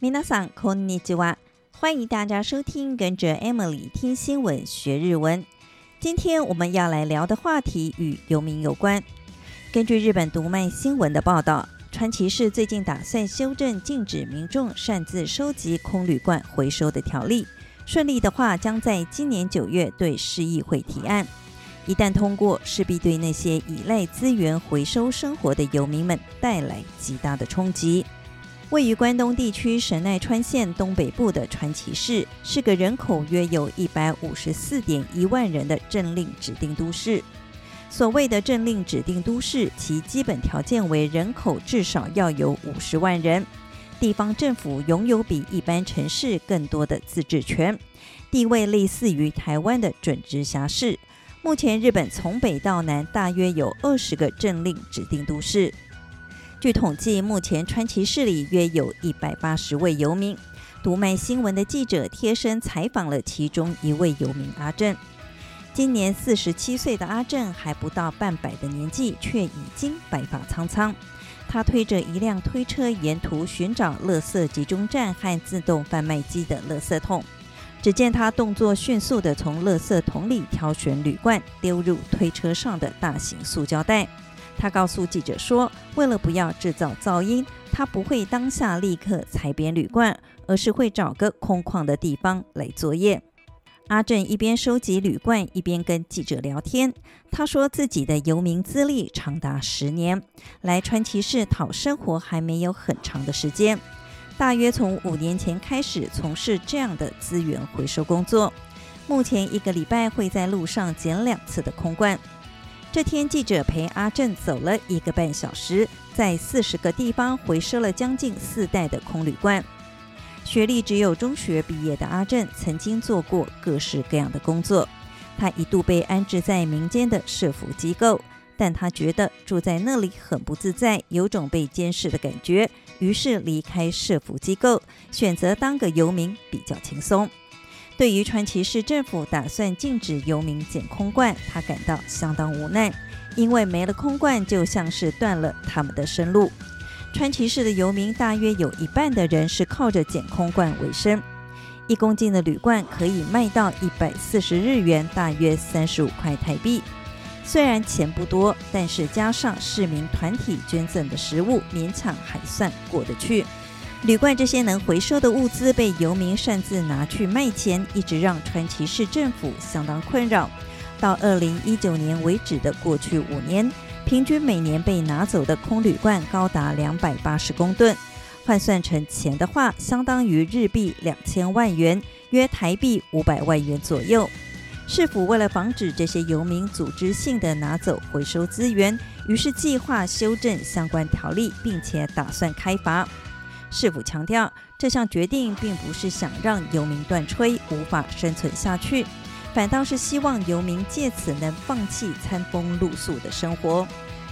皆さんこんにちは，欢迎大家收听，跟着 Emily 听新闻学日文。今天我们要来聊的话题与游民有关。根据日本读卖新闻的报道，川崎市最近打算修正禁止民众擅自收集空铝罐回收的条例，顺利的话，将在今年九月对市议会提案。一旦通过，势必对那些依赖资源回收生活的游民们带来极大的冲击。 位于关东地区神奈川县东北部的川崎市，是个人口约有一百五十四点一万人的政令指定都市。所谓的政令指定都市，其基本条件为人口至少要有五十万人，地方政府拥有比一般城市更多的自治权，地位类似于台湾的准直辖市。目前，日本从北到南大约有二十个政令指定都市。据统计，目前川崎市里约有一百八十位游民。读卖新闻的记者贴身采访了其中一位游民阿正。今年四十七岁的阿正还不到半百的年纪，却已经白发苍苍。他推着一辆推车，沿途寻找垃圾集中站和自动贩卖机的垃圾桶。只见他动作迅速地从垃圾桶里挑选铝罐，丢入推车上的大型塑胶袋。他告诉记者说：“为了不要制造噪音，他不会当下立刻踩扁铝罐，而是会找个空旷的地方来作业。”阿正一边收集铝罐，一边跟记者聊天。他说自己的游民资历长达十年，来川崎市讨生活还没有很长的时间，大约从五年前开始从事这样的资源回收工作。目前一个礼拜会在路上捡两次的空罐。这天，记者陪阿正走了一个半小时，在四十个地方回收了将近四袋的空铝罐。学历只有中学毕业的阿正，曾经做过各式各样的工作。他一度被安置在民间的社服机构，但他觉得住在那里很不自在，有种被监视的感觉，于是离开社服机构，选择当个游民比较轻松。对于川崎市政府打算禁止游民捡空罐，他感到相当无奈，因为没了空罐，就像是断了他们的生路。川崎市的游民大约有一半的人是靠着捡空罐为生，一公斤的铝罐可以卖到一百四十日元，大约三十五块台币。虽然钱不多，但是加上市民团体捐赠的食物，勉强还算过得去。铝罐这些能回收的物资被游民擅自拿去卖钱，一直让川崎市政府相当困扰。到二零一九年为止的过去五年，平均每年被拿走的空铝罐高达两百八十公吨，换算成钱的话，相当于日币两千万元，约台币五百万元左右。市府为了防止这些游民组织性的拿走回收资源，于是计划修正相关条例，并且打算开罚。市府强调，这项决定并不是想让游民断炊、无法生存下去，反倒是希望游民借此能放弃餐风露宿的生活。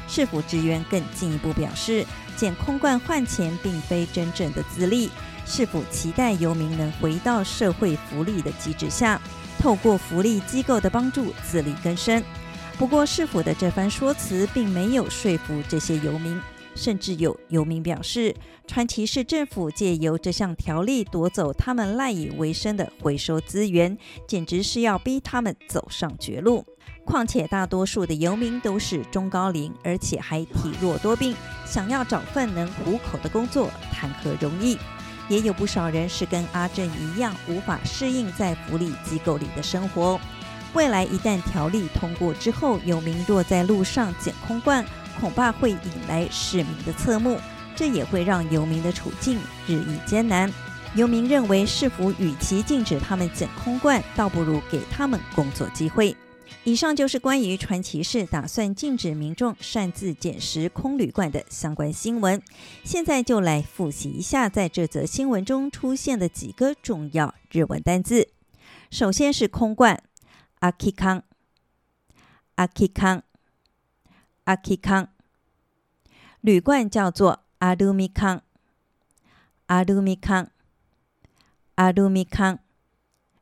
市府职员更进一步表示，捡空罐换钱并非真正的自立，市府期待游民能回到社会福利的机制下，透过福利机构的帮助自力更生。不过，市府的这番说辞并没有说服这些游民。甚至有游民表示，川崎市政府借由这项条例夺走他们赖以为生的回收资源，简直是要逼他们走上绝路。况且大多数的游民都是中高龄，而且还体弱多病，想要找份能糊口的工作，谈何容易？也有不少人是跟阿正一样，无法适应在福利机构里的生活。未来一旦条例通过之后，游民若在路上捡空罐，恐怕会引来市民的侧目，这也会让游民的处境日益艰难。游民认为，市府与其禁止他们捡空罐，倒不如给他们工作机会。以上就是关于传奇市打算禁止民众擅自捡拾空铝罐的相关新闻。现在就来复习一下在这则新闻中出现的几个重要日文单字。首先是空罐，阿基康，阿基康。阿基康，铝罐叫做阿鲁米康，阿鲁米康，阿鲁米康。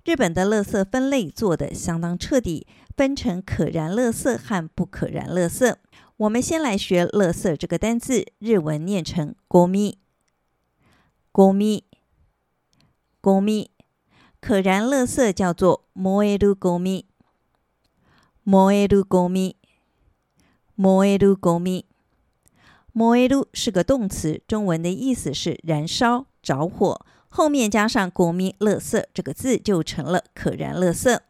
日本的垃圾分类做得相当彻底，分成可燃垃圾和不可燃垃圾。我们先来学“垃圾”这个单字，日文念成“ゴミ”，ゴミ， ゴミ，可燃垃圾叫做燃えるゴミ， 燃えるゴミ，燃えるゴミ。燃える是个动词，中文的意思是燃烧、着火，后面加上ゴミ、垃圾这个字就成了可燃垃圾。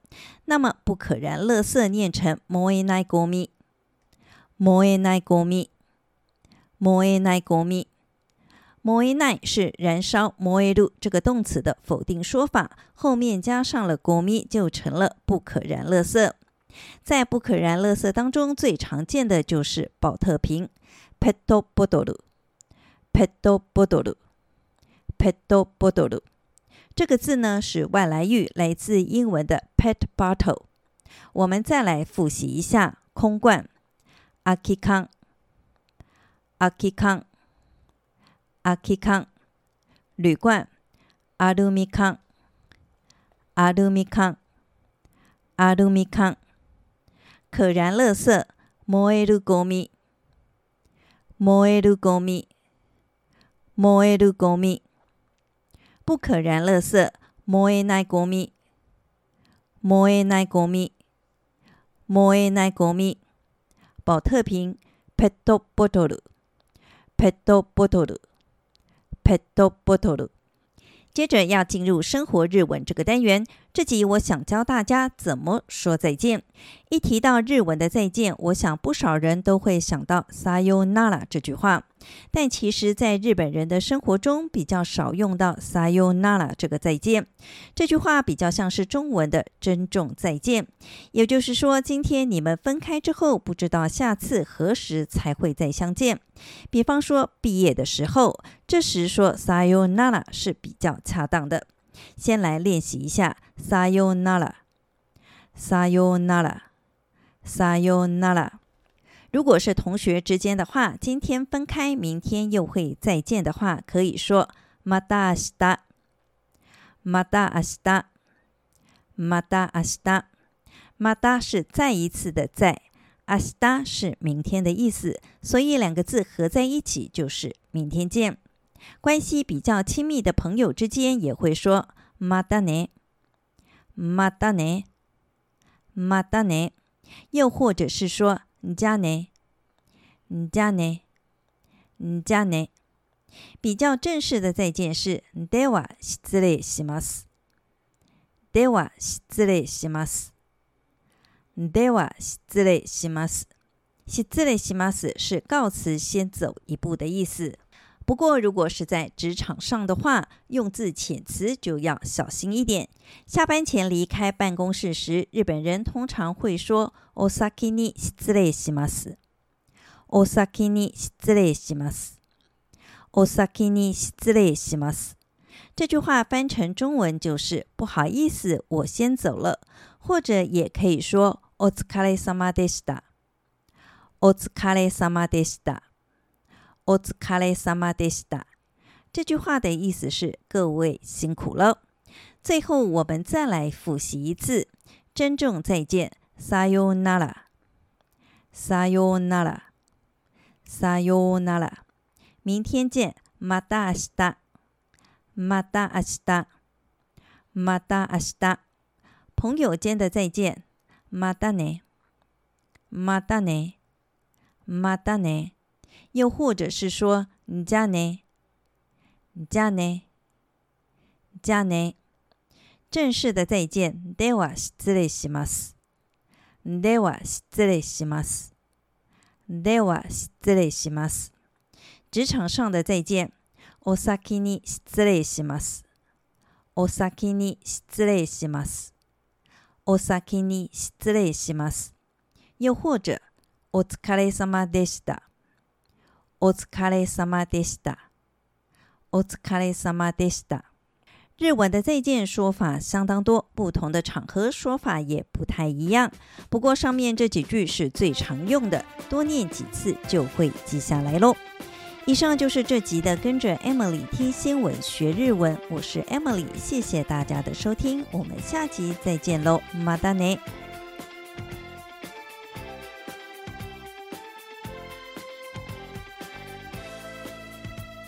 那么不可燃垃圾念成燃えないゴミ，燃えないゴミ，燃えないゴミ。燃えない是燃烧，燃える这个动词的否定说法，后面加上了ゴミ，就成了不可燃垃圾。 在不可燃垃圾当中，最常见的就是宝特瓶。ペットボトル，ペットボトル，ペットボトル。这个字呢是外来语，来自英文的 pet bottle。我们再来复习一下空罐，空き缶，空き缶。空き缶、铝罐、アルミ缶、アルミ缶、アルミ缶、 可燃垃圾、燃えるゴミ、燃えるゴミ、燃えるゴミ、不可燃垃圾、燃えないゴミ、燃えないゴミ、燃えないゴミ、宝特瓶、ペットボトル、ペットボトル。ペットボトル。 接着要进入生活日文这个单元，这集我想教大家怎么说再见。一提到日文的再见，我想不少人都会想到さよなら这句话。 但其实，在日本人的生活中，比较少用到さよなら这个再见。这句话比较像是中文的珍重再见。也就是说，今天你们分开之后，不知道下次何时才会再相见。比方说，毕业的时候，这时说さよなら是比较恰当的。先来练习一下さよ 如果是同学之间的话，今天分开，明天又会再见的话，可以说また明日、また明日、また明日。また是再一次的再，明日是明天的意思，所以两个字合在一起就是明天见。关系比较亲密的朋友之间也会说またね、またね、またね，又或者是说。 じゃあね，じゃあね，じゃあね。比较正式的再见是では失礼します。では失礼します。では失礼します。失礼します是告辞先走一步的意思。 不过，如果是在职场上的话，用字遣词就要小心一点。下班前离开办公室时，日本人通常会说“お先に失礼します”。お先に失礼します。お先に失礼します。这句话翻成中文就是“不好意思，我先走了”，或者也可以说“お疲れ様でした”。お疲れ様でした。 お疲れ様でした。这句话的意思是各位辛苦了。最后，我们再来复习一次，珍重再见，さよなら，さよなら，さよなら。明天见，また明日，また明日，また明日。朋友间的再见，またね，またね，またね。 又或者是说，じゃあね，じゃあね，じゃあね。正式的再见，では失礼します。では失礼します。では失礼します。职场上的再见，お先に失礼します。お先に失礼します。お先に失礼します。又或者，お疲れ様でした。 お疲れ様でした。お疲れ様でした。日文的再见说法相当多，不同的场合说法也不太一样。不过上面这几句是最常用的，多念几次就会记下来喽。以上就是这集的跟着 Emily 听新闻学日文，我是 Emily，谢谢大家的收听，我们下集再见喽，またね。